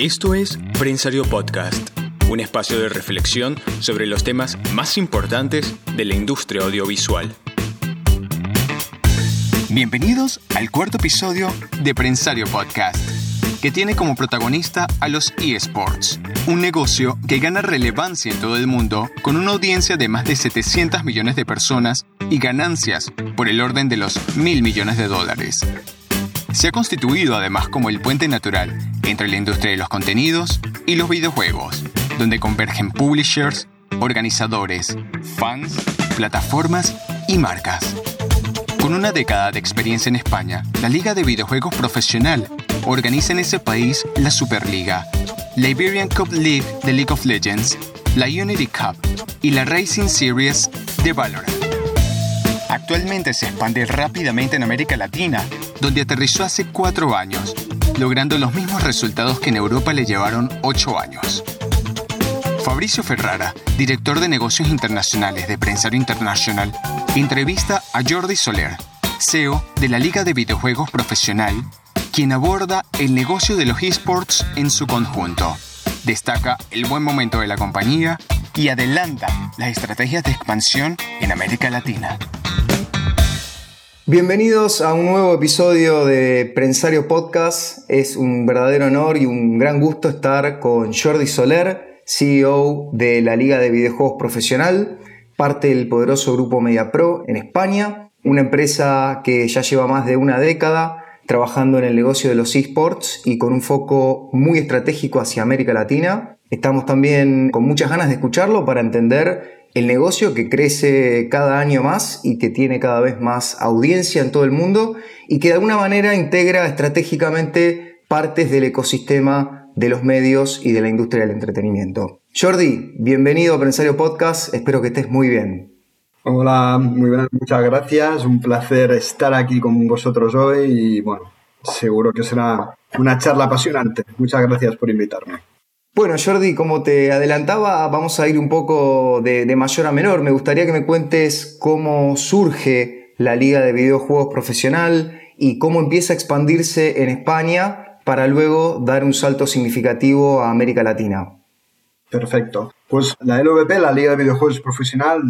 Esto es Prensario Podcast, un espacio de reflexión sobre los temas más importantes de la industria audiovisual. Bienvenidos al cuarto episodio de Prensario Podcast, que tiene como protagonista a los eSports, un negocio que gana relevancia en todo el mundo con una audiencia de más de 700 millones de personas y ganancias por el orden de los mil millones de dólares. Se ha constituido además como el puente natural entre la industria de los contenidos y los videojuegos, donde convergen publishers, organizadores, fans, plataformas y marcas. Con una década de experiencia en España, la Liga de Videojuegos Profesional organiza en ese país la Superliga, la Iberian Cup League de League of Legends, la Unity Cup y la Racing Series de Valorant. Actualmente se expande rápidamente en América Latina, donde aterrizó hace cuatro años, logrando los mismos resultados que en Europa le llevaron ocho años. Fabricio Ferrara, director de negocios internacionales de Prensario International, entrevista a Jordi Soler, CEO de la Liga de Videojuegos Profesional, quien aborda el negocio de los esports en su conjunto. Destaca el buen momento de la compañía y adelanta las estrategias de expansión en América Latina. Bienvenidos a un nuevo episodio de Prensario Podcast. Es un verdadero honor y un gran gusto estar con Jordi Soler, CEO de la Liga de Videojuegos Profesional, parte del poderoso grupo MediaPro en España, una empresa que ya lleva más de una década trabajando en el negocio de los esports y con un foco muy estratégico hacia América Latina. Estamos también con muchas ganas de escucharlo para entender el negocio que crece cada año más y que tiene cada vez más audiencia en todo el mundo y que de alguna manera integra estratégicamente partes del ecosistema de los medios y de la industria del entretenimiento. Jordi, bienvenido a Prensario Podcast, espero que estés muy bien. Hola, muy bien, muchas gracias, un placer estar aquí con vosotros hoy y bueno, seguro que será una charla apasionante. Muchas gracias por invitarme. Bueno, Jordi, como te adelantaba, vamos a ir un poco de, mayor a menor. Me gustaría que me cuentes cómo surge la Liga de Videojuegos Profesional y cómo empieza a expandirse en España para luego dar un salto significativo a América Latina. Perfecto. Pues la LVP, la Liga de Videojuegos Profesional,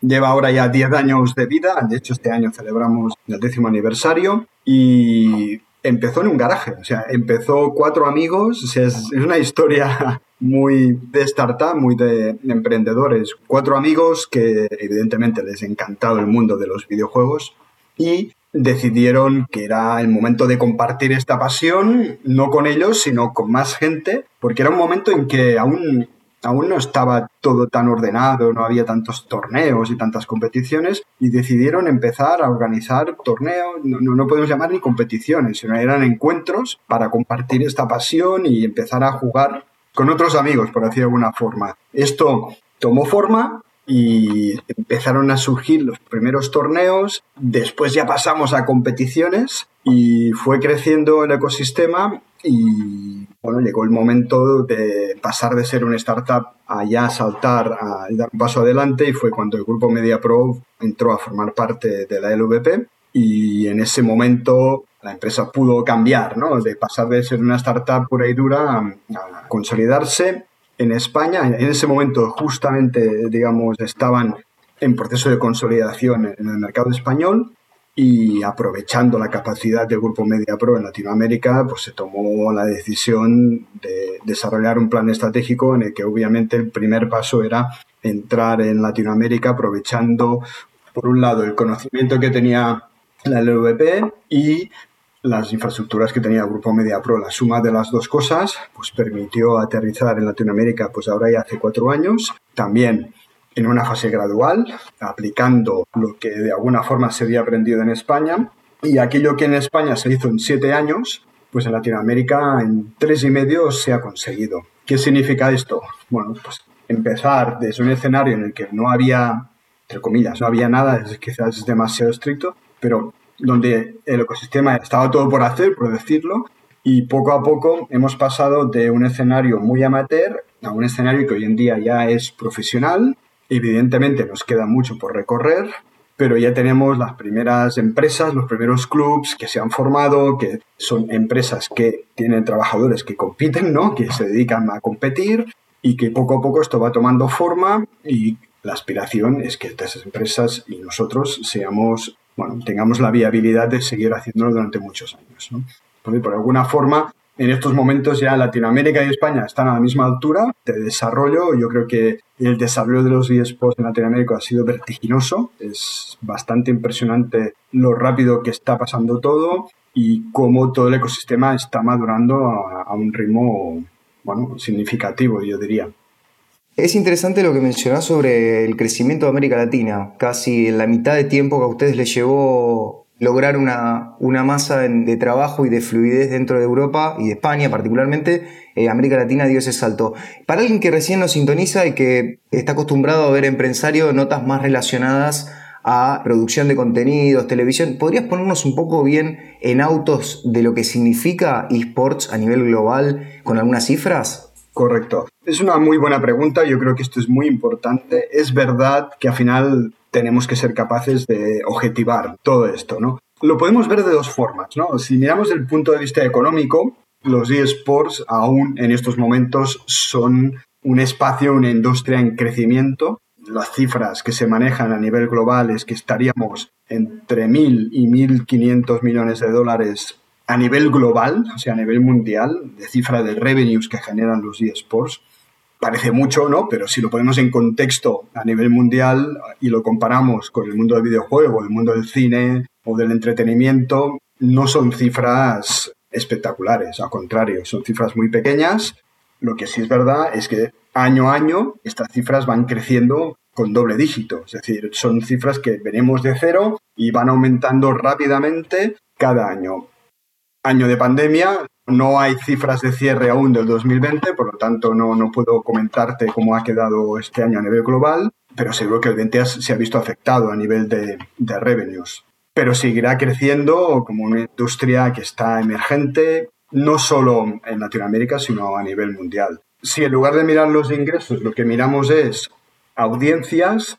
lleva ahora ya 10 años de vida. De hecho, este año celebramos el décimo aniversario y empezó en un garaje, o sea, empezó cuatro amigos, es, una historia muy de startup, muy de emprendedores, cuatro amigos que evidentemente les encantado el mundo de los videojuegos y decidieron que era el momento de compartir esta pasión, no con ellos, sino con más gente, porque era un momento en que aún aún no estaba todo tan ordenado, no había tantos torneos y tantas competiciones y decidieron empezar a organizar torneos, no, podemos llamar ni competiciones, sino eran encuentros para compartir esta pasión y empezar a jugar con otros amigos, por decir de alguna forma. Esto tomó forma y empezaron a surgir los primeros torneos, después ya pasamos a competiciones y fue creciendo el ecosistema y llegó el momento de pasar de ser una startup a ya saltar, a dar un paso adelante y fue cuando el grupo MediaPro entró a formar parte de la LVP y en ese momento la empresa pudo cambiar, ¿no? De pasar de ser una startup pura y dura a, consolidarse en España. En ese momento justamente, digamos, estaban en proceso de consolidación en el mercado español y aprovechando la capacidad del grupo MediaPro en Latinoamérica, pues se tomó la decisión de desarrollar un plan estratégico en el que obviamente el primer paso era entrar en Latinoamérica aprovechando por un lado el conocimiento que tenía la LVP y las infraestructuras que tenía el grupo MediaPro. La suma de las dos cosas pues permitió aterrizar en Latinoamérica pues ahora ya hace cuatro años. También en una fase gradual, aplicando lo que de alguna forma se había aprendido en España. Y aquello que en España se hizo en siete años, pues en Latinoamérica en tres y medio se ha conseguido. ¿Qué significa esto? Bueno, pues empezar desde un escenario en el que no había, entre comillas, no había nada, quizás es demasiado estricto, pero donde el ecosistema estaba todo por hacer, por decirlo, y poco a poco hemos pasado de un escenario muy amateur a un escenario que hoy en día ya es profesional, Evidentemente nos queda mucho por recorrer, pero ya tenemos las primeras empresas, los primeros clubs que se han formado, que son empresas que tienen trabajadores que compiten, ¿no? Que se dedican a competir y que poco a poco esto va tomando forma y la aspiración es que estas empresas y nosotros seamos, bueno, tengamos la viabilidad de seguir haciéndolo durante muchos años, ¿no? por alguna forma, en estos momentos ya Latinoamérica y España están a la misma altura de desarrollo. Yo creo que el desarrollo de los eSports en Latinoamérica ha sido vertiginoso. Es bastante impresionante lo rápido que está pasando todo y cómo todo el ecosistema está madurando a, un ritmo bueno, significativo, yo diría. Es interesante lo que mencionás sobre el crecimiento de América Latina. Casi en la mitad de tiempo que a ustedes les llevó lograr una, una masa de trabajo y de fluidez dentro de Europa y de España particularmente, eh, América Latina dio ese salto. Para alguien que recién nos sintoniza y que está acostumbrado a ver empresario notas más relacionadas a producción de contenidos, televisión, ¿podrías ponernos un poco bien en autos de lo que significa esports a nivel global con algunas cifras? Correcto. Es una muy buena pregunta, yo creo que esto es muy importante. Es verdad que al final tenemos que ser capaces de objetivar todo esto, ¿no? Lo podemos ver de dos formas, ¿no? Si miramos desde el punto de vista económico, los eSports aún en estos momentos son un espacio, una industria en crecimiento. Las cifras que se manejan a nivel global es que estaríamos entre 1.000 y 1.500 millones de dólares a nivel global, o sea, a nivel mundial, de cifra de revenues que generan los eSports parece mucho, ¿no? Pero si lo ponemos en contexto a nivel mundial y lo comparamos con el mundo del videojuego, el mundo del cine o del entretenimiento, no son cifras espectaculares, al contrario, son cifras muy pequeñas. Lo que sí es verdad es que año a año estas cifras van creciendo con doble dígito, es decir, son cifras que venimos de cero y van aumentando rápidamente cada año. Año de pandemia, no hay cifras de cierre aún del 2020, por lo tanto no, no puedo comentarte cómo ha quedado este año a nivel global, pero seguro que el 20 se ha visto afectado a nivel de, de revenues. Pero seguirá creciendo como una industria que está emergente, no solo en Latinoamérica, sino a nivel mundial. Si en lugar de mirar los ingresos, lo que miramos es audiencias,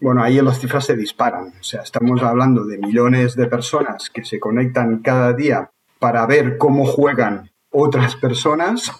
bueno, ahí las cifras se disparan. O sea, estamos hablando de millones de personas que se conectan cada día para ver cómo juegan otras personas,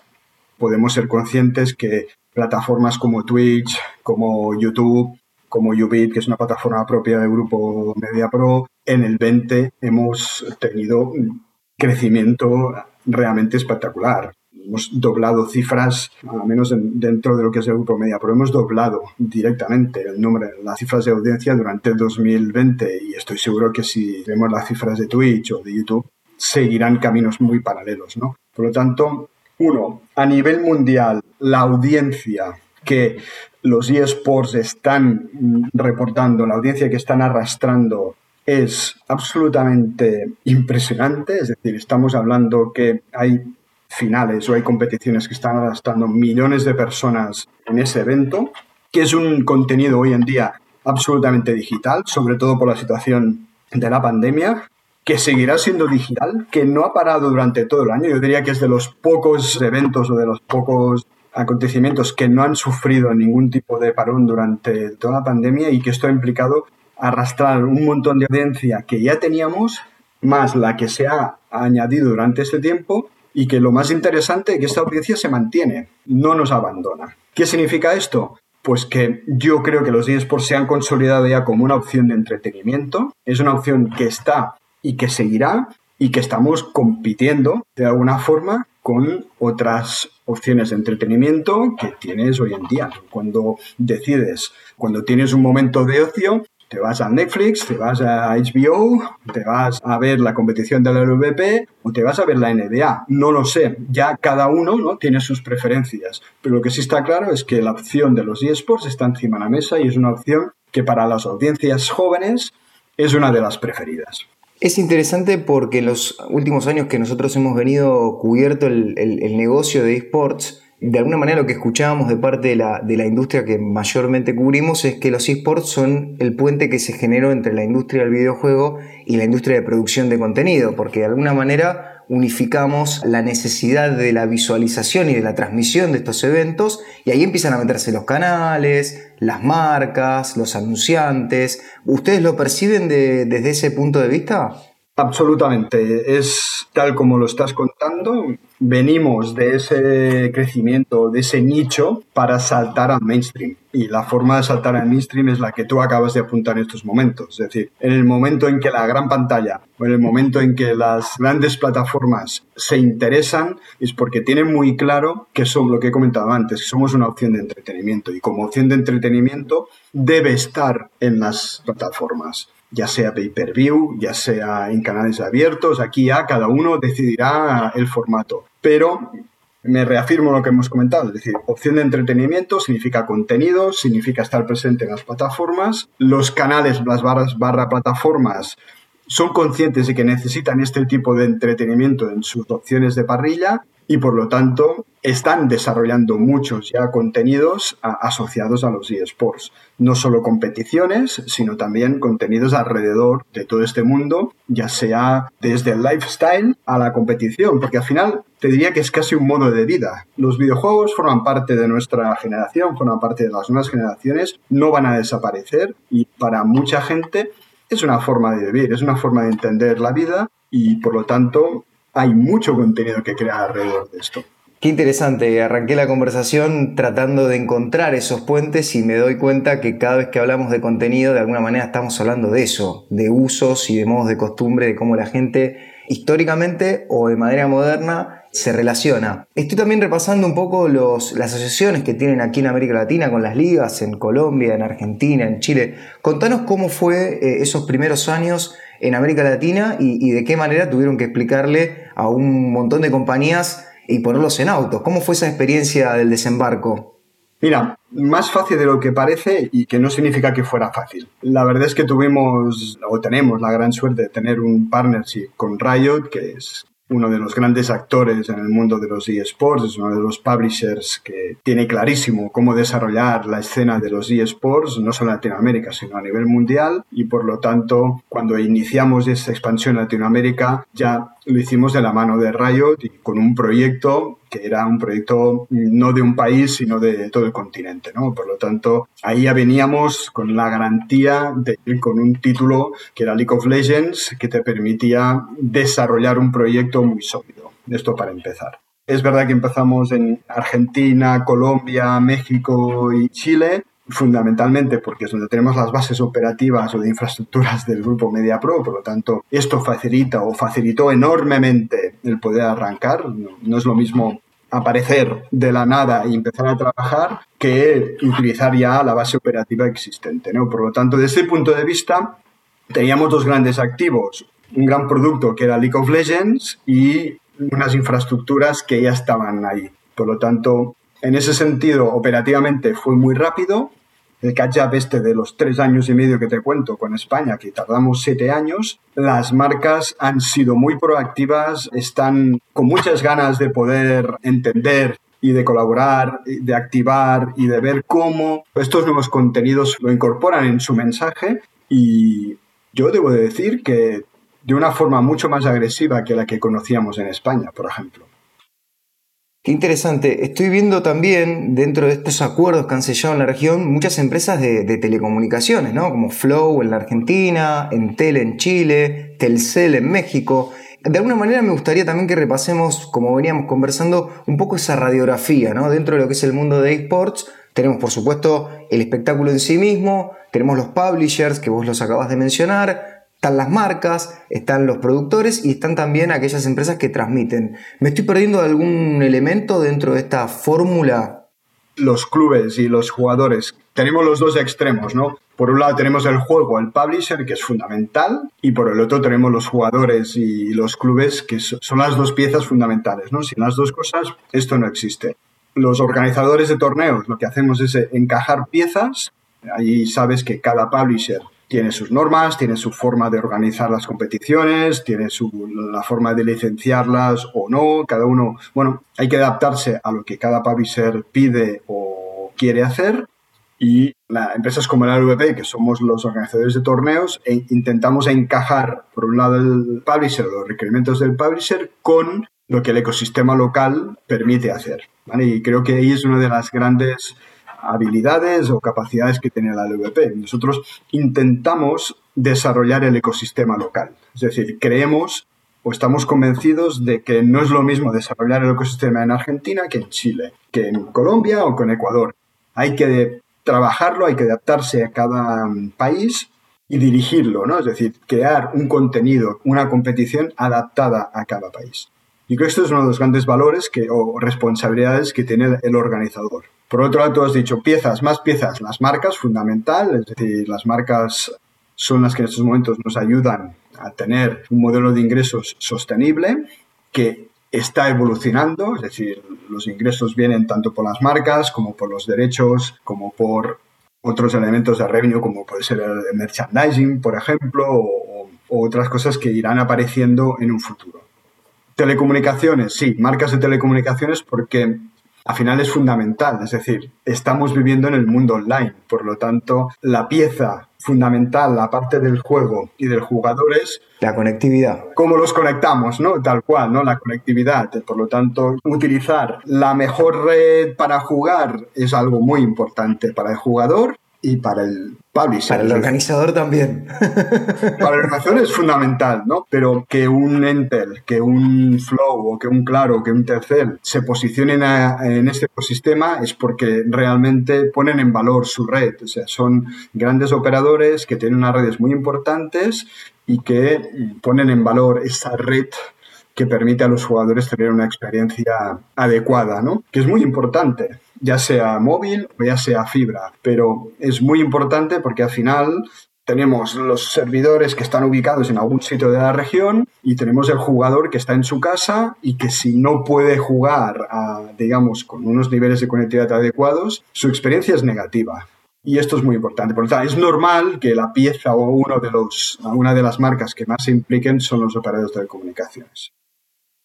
podemos ser conscientes que plataformas como Twitch, como YouTube, como Ubit, que es una plataforma propia del grupo MediaPro, en el 20 hemos tenido un crecimiento realmente espectacular. Hemos doblado cifras, al menos dentro de lo que es el grupo MediaPro, hemos doblado directamente el número, las cifras de audiencia durante el 2020 y estoy seguro que si vemos las cifras de Twitch o de YouTube, seguirán caminos muy paralelos, ¿no? Por lo tanto, uno, a nivel mundial, la audiencia que los eSports están reportando, la audiencia que están arrastrando es absolutamente impresionante, es decir, estamos hablando que hay finales o hay competiciones que están arrastrando millones de personas en ese evento, que es un contenido hoy en día absolutamente digital, sobre todo por la situación de la pandemia, que seguirá siendo digital, que no ha parado durante todo el año. Yo diría que es de los pocos eventos o de los pocos acontecimientos que no han sufrido ningún tipo de parón durante toda la pandemia y que esto ha implicado arrastrar un montón de audiencia que ya teníamos, más la que se ha añadido durante este tiempo y que lo más interesante es que esta audiencia se mantiene, no nos abandona. ¿Qué significa esto? Pues que yo creo que los eSports se han consolidado ya como una opción de entretenimiento, es una opción que está y que seguirá y que estamos compitiendo de alguna forma con otras opciones de entretenimiento que tienes hoy en día. Cuando decides, cuando tienes un momento de ocio, te vas a Netflix, te vas a HBO, te vas a ver la competición de la LVP o te vas a ver la NBA. No lo sé, ya cada uno ¿no? tiene sus preferencias. Pero lo que sí está claro es que la opción de los eSports está encima de la mesa y es una opción que para las audiencias jóvenes es una de las preferidas. Es interesante porque en los últimos años que nosotros hemos venido cubierto el, negocio de esports, de alguna manera lo que escuchábamos de parte de la, de la industria que mayormente cubrimos es que los esports son el puente que se generó entre la industria del videojuego y la industria de producción de contenido, porque de alguna manera unificamos la necesidad de la visualización y de la transmisión de estos eventos y ahí empiezan a meterse los canales, las marcas, los anunciantes. ¿Ustedes lo perciben desde ese punto de vista? Absolutamente, es tal como lo estás contando. Venimos de ese crecimiento, de ese nicho para saltar al mainstream. Y la forma de saltar al mainstream es la que tú acabas de apuntar en estos momentos. Es decir, en el momento en que la gran pantalla o en el momento en que las grandes plataformas se interesan, es porque tienen muy claro que son lo que he comentado antes, que somos una opción de entretenimiento. Y como opción de entretenimiento debe estar en las plataformas ya sea pay-per-view, ya sea en canales abiertos, aquí ya cada uno decidirá el formato. Pero me reafirmo lo que hemos comentado, es decir, opción de entretenimiento significa contenido, significa estar presente en las plataformas, los canales, las barras barra plataformas son conscientes de que necesitan este tipo de entretenimiento en sus opciones de parrilla y por lo tanto están desarrollando muchos ya contenidos asociados a los eSports. No solo competiciones, sino también contenidos alrededor de todo este mundo, ya sea desde el lifestyle a la competición, porque al final te diría que es casi un modo de vida. Los videojuegos forman parte de nuestra generación, forman parte de las nuevas generaciones, no van a desaparecer y para mucha gente es una forma de vivir, es una forma de entender la vida y por lo tanto hay mucho contenido que crear alrededor de esto. Qué interesante, arranqué la conversación tratando de encontrar esos puentes y me doy cuenta que cada vez que hablamos de contenido, de alguna manera estamos hablando de eso, de usos y de modos de costumbre, de cómo la gente históricamente o de manera moderna se relaciona. Estoy también repasando un poco los, las asociaciones que tienen aquí en América Latina con las ligas, en Colombia, en Argentina, en Chile. Contanos cómo fue eh, esos primeros años en América Latina y, de qué manera tuvieron que explicarle a un montón de compañías y ponerlos en autos. ¿Cómo fue esa experiencia del desembarco? Mira, más fácil de lo que parece y que no significa que fuera fácil. La verdad es que tuvimos o tenemos la gran suerte de tener un partnership con Riot, que es uno de los grandes actores en el mundo de los eSports, es uno de los publishers que tiene clarísimo cómo desarrollar la escena de los eSports, no solo en Latinoamérica, sino a nivel mundial. Y por lo tanto, cuando iniciamos esta expansión en Latinoamérica, ya lo hicimos de la mano de Riot y con un proyecto que era un proyecto no de un país, sino de todo el continente, ¿no? Por lo tanto, ahí ya veníamos con la garantía de ir con un título que era League of Legends, que te permitía desarrollar un proyecto muy sólido. Esto para empezar. Es verdad que empezamos en Argentina, Colombia, México y Chile, fundamentalmente porque es donde tenemos las bases operativas o de infraestructuras del grupo MediaPro, por lo tanto, esto facilita o facilitó enormemente el poder arrancar. No, es lo mismo aparecer de la nada y empezar a trabajar que utilizar ya la base operativa existente. ¿no? Por lo tanto, desde ese punto de vista, teníamos dos grandes activos. Un gran producto que era League of Legends y unas infraestructuras que ya estaban ahí. Por lo tanto, en ese sentido, operativamente fue muy rápido el catch-up este de los tres años y medio que te cuento con España, que tardamos siete años, las marcas han sido muy proactivas, están con muchas ganas de poder entender y de colaborar, de activar y de ver cómo estos nuevos contenidos lo incorporan en su mensaje y yo debo decir que de una forma mucho más agresiva que la que conocíamos en España, por ejemplo. Qué interesante. Estoy viendo también dentro de estos acuerdos que han sellado en la región muchas empresas de, telecomunicaciones, ¿no? Como Flow en la Argentina, Entel en Chile, Telcel en México. De alguna manera me gustaría también que repasemos, como veníamos conversando, un poco esa radiografía, ¿no? Dentro de lo que es el mundo de esports, tenemos por supuesto el espectáculo en sí mismo, tenemos los publishers que vos los acabas de mencionar, están las marcas, están los productores y están también aquellas empresas que transmiten. ¿Me estoy perdiendo algún elemento dentro de esta fórmula? Los clubes y los jugadores. Tenemos los dos extremos, ¿no? Por un lado tenemos el juego, el publisher, que es fundamental, y por el otro tenemos los jugadores y los clubes, que son las dos piezas fundamentales, ¿no? Sin las dos cosas, esto no existe. Los organizadores de torneos lo que hacemos es encajar piezas. Ahí sabes que cada publisher tiene sus normas, tiene su forma de organizar las competiciones, tiene su, la forma de licenciarlas o no. Cada uno, bueno, hay que adaptarse a lo que cada publisher pide o quiere hacer. Y la, empresas como la LVP, que somos los organizadores de torneos, e intentamos encajar, por un lado, el publisher, los requerimientos del publisher, con lo que el ecosistema local permite hacer. Y creo que ahí es una de las grandes habilidades o capacidades que tiene la LVP. Nosotros intentamos desarrollar el ecosistema local. Es decir, creemos o estamos convencidos de que no es lo mismo desarrollar el ecosistema en Argentina que en Chile, que en Colombia o con Ecuador. Hay que trabajarlo, hay que adaptarse a cada país y dirigirlo, ¿no? Es decir, crear un contenido, una competición adaptada a cada país. Y creo que esto es uno de los grandes valores que, o responsabilidades que tiene el organizador. Por otro lado, tú has dicho piezas, más piezas, las marcas, fundamental, es decir, las marcas son las que en estos momentos nos ayudan a tener un modelo de ingresos sostenible que está evolucionando, es decir, los ingresos vienen tanto por las marcas como por los derechos, como por otros elementos de revenue, como puede ser el merchandising, por ejemplo, o otras cosas que irán apareciendo en un futuro. Telecomunicaciones, sí, marcas de telecomunicaciones porque al final es fundamental. Es decir, estamos viviendo en el mundo online. Por lo tanto, la pieza fundamental, la parte del juego y del jugador es... La conectividad. Cómo los conectamos, ¿no? Tal cual, ¿no? La conectividad. Por lo tanto, utilizar la mejor red para jugar es algo muy importante para el jugador y para el publisher. Para el organizador también. Para el organizador es fundamental, ¿no? Pero que un Entel, que un Flow o que un Claro, que un Telcel se posicionen en este ecosistema es porque realmente ponen en valor su red. O sea, son grandes operadores que tienen unas redes muy importantes y que ponen en valor esa red que permite a los jugadores tener una experiencia adecuada, ¿no? Que es muy importante ya sea móvil o ya sea fibra. Pero es muy importante porque al final tenemos los servidores que están ubicados en algún sitio de la región y tenemos el jugador que está en su casa y que si no puede jugar, digamos, con unos niveles de conectividad adecuados, su experiencia es negativa. Y esto es muy importante. Por lo tanto, es normal que la pieza o uno de los, una de las marcas que más se impliquen son los operadores de telecomunicaciones.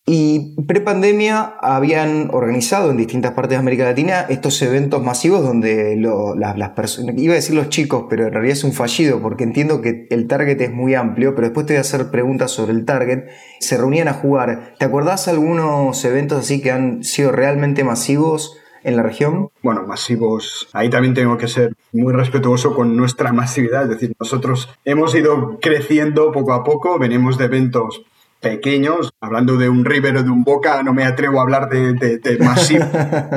Y prepandemia habían organizado en distintas partes de América Latina estos eventos masivos donde las, personas, iba a decir los chicos, pero en realidad es un fallido porque entiendo que el target es muy amplio, pero después te voy a hacer preguntas sobre el target. Se reunían a jugar. ¿Te acordás algunos eventos así que han sido realmente masivos? en la región? Bueno, masivos. Ahí también tengo que ser muy respetuoso con nuestra masividad. Es decir, nosotros hemos ido creciendo poco a poco, venimos de eventos pequeños. Hablando de un River o de un Boca, no me atrevo a hablar de, de, masivo.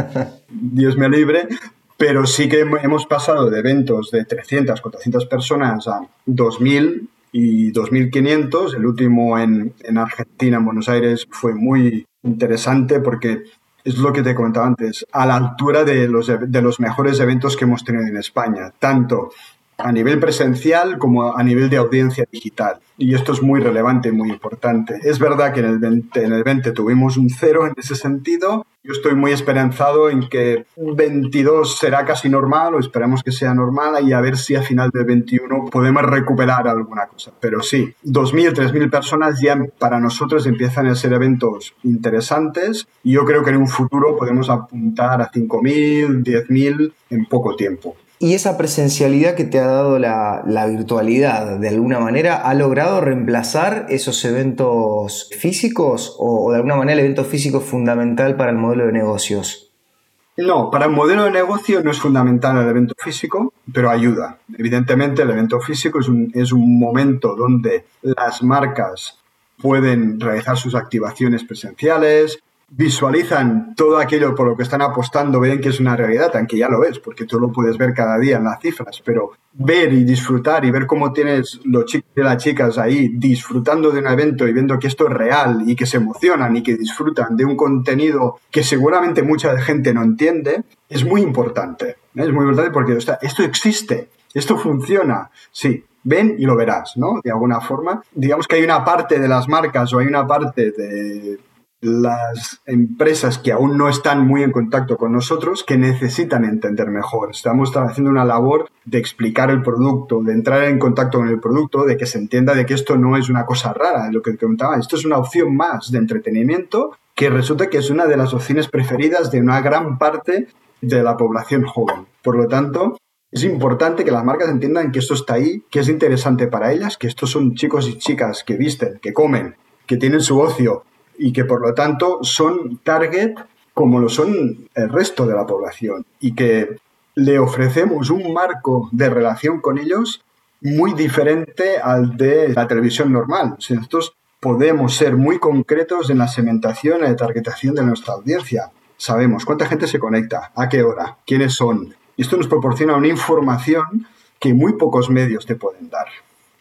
Dios me libre. Pero sí que hemos pasado de eventos de 300, 400 personas a 2.000 y 2.500. El último en, en Argentina, en Buenos Aires, fue muy interesante porque es lo que te comentaba antes, a la altura de los, de los mejores eventos que hemos tenido en España, tanto a nivel presencial como a nivel de audiencia digital. Y esto es muy relevante, muy importante. Es verdad que en el 20, en el 20 tuvimos un cero en ese sentido. Yo estoy muy esperanzado en que 22 será casi normal o esperemos que sea normal y a ver si a final del 21 podemos recuperar alguna cosa. Pero sí, 2.000, 3.000 personas ya para nosotros empiezan a ser eventos interesantes y yo creo que en un futuro podemos apuntar a 5.000, 10.000 en poco tiempo. Y esa presencialidad que te ha dado la, virtualidad, de alguna manera, ¿ha logrado reemplazar esos eventos físicos o, de alguna manera el evento físico es fundamental para el modelo de negocios? No, para el modelo de negocio no es fundamental el evento físico, pero ayuda. Evidentemente el evento físico es un, es un momento donde las marcas pueden realizar sus activaciones presenciales, visualizan todo aquello por lo que están apostando, ven que es una realidad, aunque ya lo es, porque tú lo puedes ver cada día en las cifras, pero ver y disfrutar y ver cómo tienes los chicos y las chicas ahí disfrutando de un evento y viendo que esto es real y que se emocionan y que disfrutan de un contenido que seguramente mucha gente no entiende, es muy importante. ¿eh? Es muy importante porque esto existe, esto funciona, sí, ven y lo verás, ¿no? De alguna forma. Digamos que hay una parte de las marcas o hay una parte de las empresas que aún no están muy en contacto con nosotros, que necesitan entender mejor. Estamos haciendo una labor de explicar el producto, de entrar en contacto con el producto, de que se entienda de que esto no es una cosa rara, lo que comentaba, esto es una opción más de entretenimiento que resulta que es una de las opciones preferidas de una gran parte de la población joven. Por lo tanto, es importante que las marcas entiendan que esto está ahí, que es interesante para ellas, que estos son chicos y chicas que visten, que comen, que tienen su ocio, y que por lo tanto son target como lo son el resto de la población y que le ofrecemos un marco de relación con ellos muy diferente al de la televisión normal. nosotros podemos ser muy concretos en la segmentación y la targetación de nuestra audiencia. Sabemos cuánta gente se conecta, a qué hora, quiénes son. Y esto nos proporciona una información que muy pocos medios te pueden dar.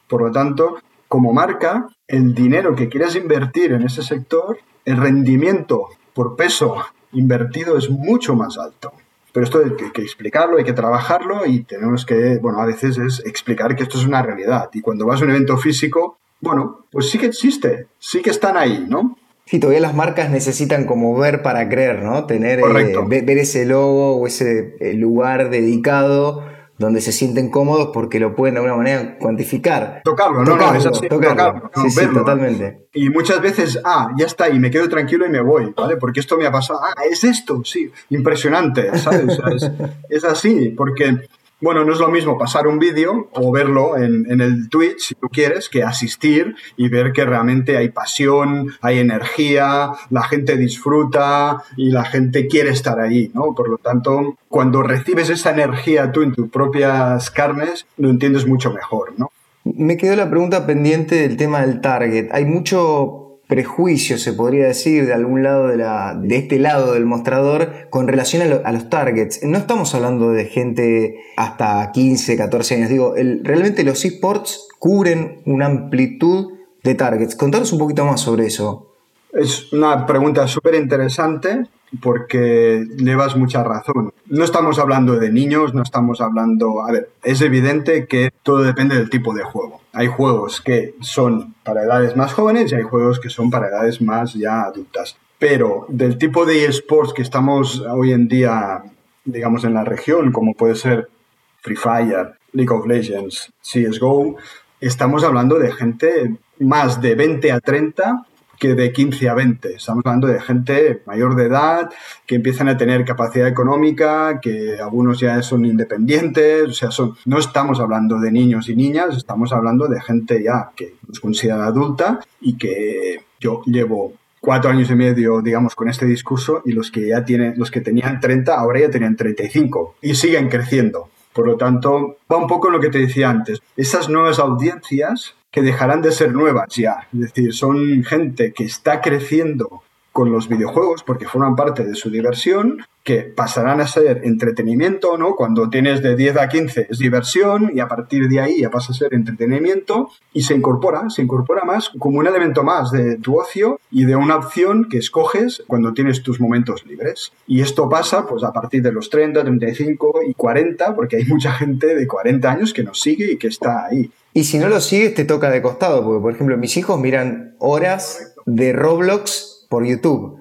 Por lo tanto, como marca, el dinero que quieres invertir en ese sector, el rendimiento por peso invertido es mucho más alto. Pero esto hay que, explicarlo, hay que trabajarlo y tenemos que, bueno, a veces es explicar que esto es una realidad. Y cuando vas a un evento físico, bueno, pues sí que existe, sí que están ahí, ¿no? Sí, todavía las marcas necesitan como ver para creer, ¿no? Tener, eh, ver, ese logo o ese eh, lugar dedicado donde se sienten cómodos porque lo pueden de alguna manera cuantificar. Tocarlo, no, no, es así, tocarlo, sí, sí, totalmente. Y muchas veces, ah, ya está, y me quedo tranquilo y me voy, ¿vale? Porque esto me ha pasado, ah, es esto, sí, impresionante, ¿sabes? es, es así, porque bueno, no es lo mismo pasar un vídeo o verlo en, el Twitch, si tú quieres, que asistir y ver que realmente hay pasión, hay energía, la gente disfruta y la gente quiere estar ahí, ¿no? Por lo tanto, cuando recibes esa energía tú en tus propias carnes, lo entiendes mucho mejor, ¿no? Me quedó la pregunta pendiente del tema del target. Hay mucho prejuicio, se podría decir, de algún lado de, la, de este lado del mostrador con relación a, los targets. No estamos hablando de gente hasta 15, 14 años. Digo, realmente los esports cubren una amplitud de targets. Contanos un poquito más sobre eso. Es una pregunta súper interesante porque llevas mucha razón. No estamos hablando de niños, no estamos hablando... A ver, es evidente que todo depende del tipo de juego. Hay juegos que son para edades más jóvenes y hay juegos que son para edades más ya adultas. Pero del tipo de esports que estamos hoy en día, digamos, en la región, como puede ser Free Fire, League of Legends, CSGO, estamos hablando de gente más de 20 a 30 que de 15 a 20. Estamos hablando de gente mayor de edad, que empiezan a tener capacidad económica, que algunos ya son independientes, o sea, son, no estamos hablando de niños y niñas, estamos hablando de gente ya que nos considera adulta y que yo llevo cuatro años y medio, digamos, con este discurso y los que ya tienen, los que tenían 30 ahora ya tenían 35 y siguen creciendo. Por lo tanto, va un poco en lo que te decía antes. Esas nuevas audiencias que dejarán de ser nuevas ya. Es decir, son gente que está creciendo con los videojuegos porque forman parte de su diversión, que pasarán a ser entretenimiento, ¿no? Cuando tienes de 10 a 15 es diversión y a partir de ahí ya pasa a ser entretenimiento y se incorpora, se incorpora más como un elemento más de tu ocio y de una opción que escoges cuando tienes tus momentos libres. Y esto pasa pues a partir de los 30, 35 y 40 porque hay mucha gente de 40 años que nos sigue y que está ahí. Y si no lo sigues te toca de costado, porque por ejemplo mis hijos miran horas de Roblox por YouTube.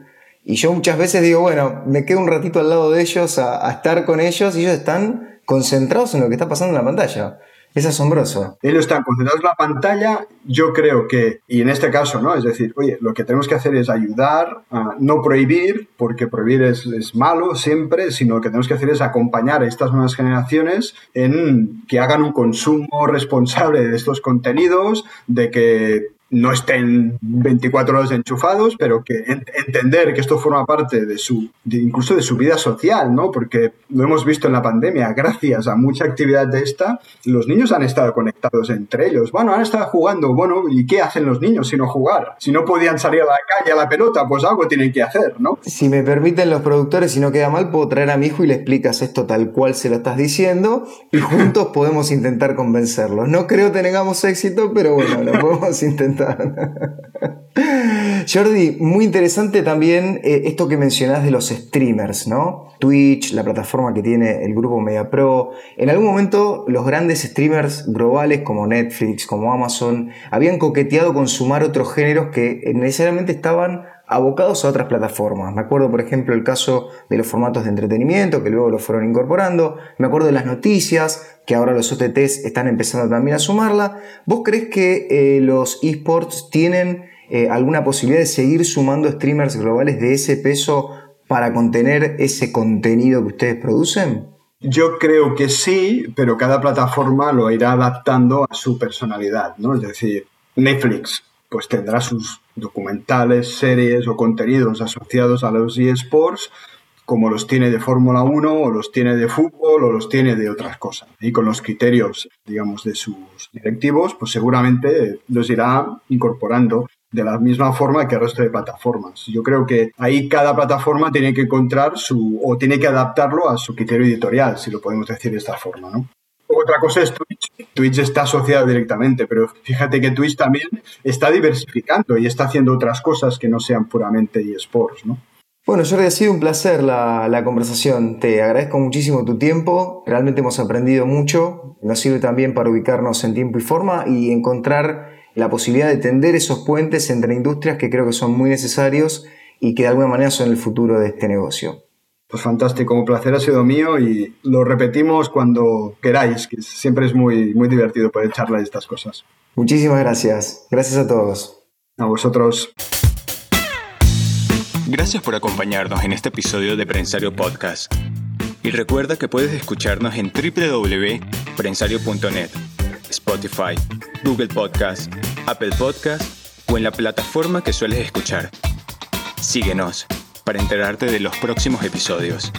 Y yo muchas veces digo, bueno, me quedo un ratito al lado de ellos a, estar con ellos y ellos están concentrados en lo que está pasando en la pantalla. Es asombroso. Ellos están concentrados en la pantalla. Yo creo que, y en este caso, ¿no? Es decir, oye, lo que tenemos que hacer es ayudar, a no prohibir, porque prohibir es, es, malo siempre, sino lo que tenemos que hacer es acompañar a estas nuevas generaciones en que hagan un consumo responsable de estos contenidos, de que no estén 24 horas enchufados, pero que entender que esto forma parte de su, incluso de su vida social, ¿no? Porque lo hemos visto en la pandemia, gracias a mucha actividad de esta, los niños han estado conectados entre ellos. Bueno, han estado jugando, bueno, ¿y qué hacen los niños si no jugar? Si no podían salir a la calle a la pelota, pues algo tienen que hacer, ¿no? Si me permiten los productores, si no queda mal, puedo traer a mi hijo y le explicas esto tal cual se lo estás diciendo y juntos podemos intentar convencerlos. No creo que tengamos éxito, pero bueno, lo podemos intentar. Jordi, muy interesante también eh, esto que mencionás de los streamers, ¿no? Twitch, la plataforma que tiene el grupo MediaPro. En algún momento los grandes streamers globales como Netflix, como Amazon, habían coqueteado con sumar otros géneros que necesariamente estaban abocados a otras plataformas. Me acuerdo, por ejemplo, el caso de los formatos de entretenimiento que luego lo fueron incorporando. Me acuerdo de las noticias, que ahora los OTTs están empezando también a sumarla. ¿Vos crees que eh, los esports tienen eh, alguna posibilidad de seguir sumando streamers globales de ese peso para contener ese contenido que ustedes producen? Yo creo que sí, pero cada plataforma lo irá adaptando a su personalidad, ¿no? Es decir, Netflix pues tendrá sus documentales, series o contenidos asociados a los eSports, como los tiene de Fórmula 1 o los tiene de fútbol o los tiene de otras cosas. Y con los criterios, digamos, de sus directivos, pues seguramente los irá incorporando de la misma forma que el resto de plataformas. Yo creo que ahí cada plataforma tiene que encontrar su, o tiene que adaptarlo a su criterio editorial, si lo podemos decir de esta forma, ¿no? Otra cosa es Twitch. Twitch está asociado directamente, pero fíjate que Twitch también está diversificando y está haciendo otras cosas que no sean puramente eSports, ¿no? Bueno, Jordi, ha sido un placer la, la, conversación. Te agradezco muchísimo tu tiempo. Realmente hemos aprendido mucho. Nos sirve también para ubicarnos en tiempo y forma y encontrar la posibilidad de tender esos puentes entre industrias que creo que son muy necesarios y que de alguna manera son el futuro de este negocio. Pues fantástico, un placer ha sido mío y lo repetimos cuando queráis, que siempre es muy, muy divertido poder charlar de estas cosas. Muchísimas gracias. Gracias a todos. A vosotros. Gracias por acompañarnos en este episodio de Prensario Podcast. Y recuerda que puedes escucharnos en www.prensario.net, Spotify, Google Podcast, Apple Podcast o en la plataforma que sueles escuchar. Síguenos para enterarte de los próximos episodios.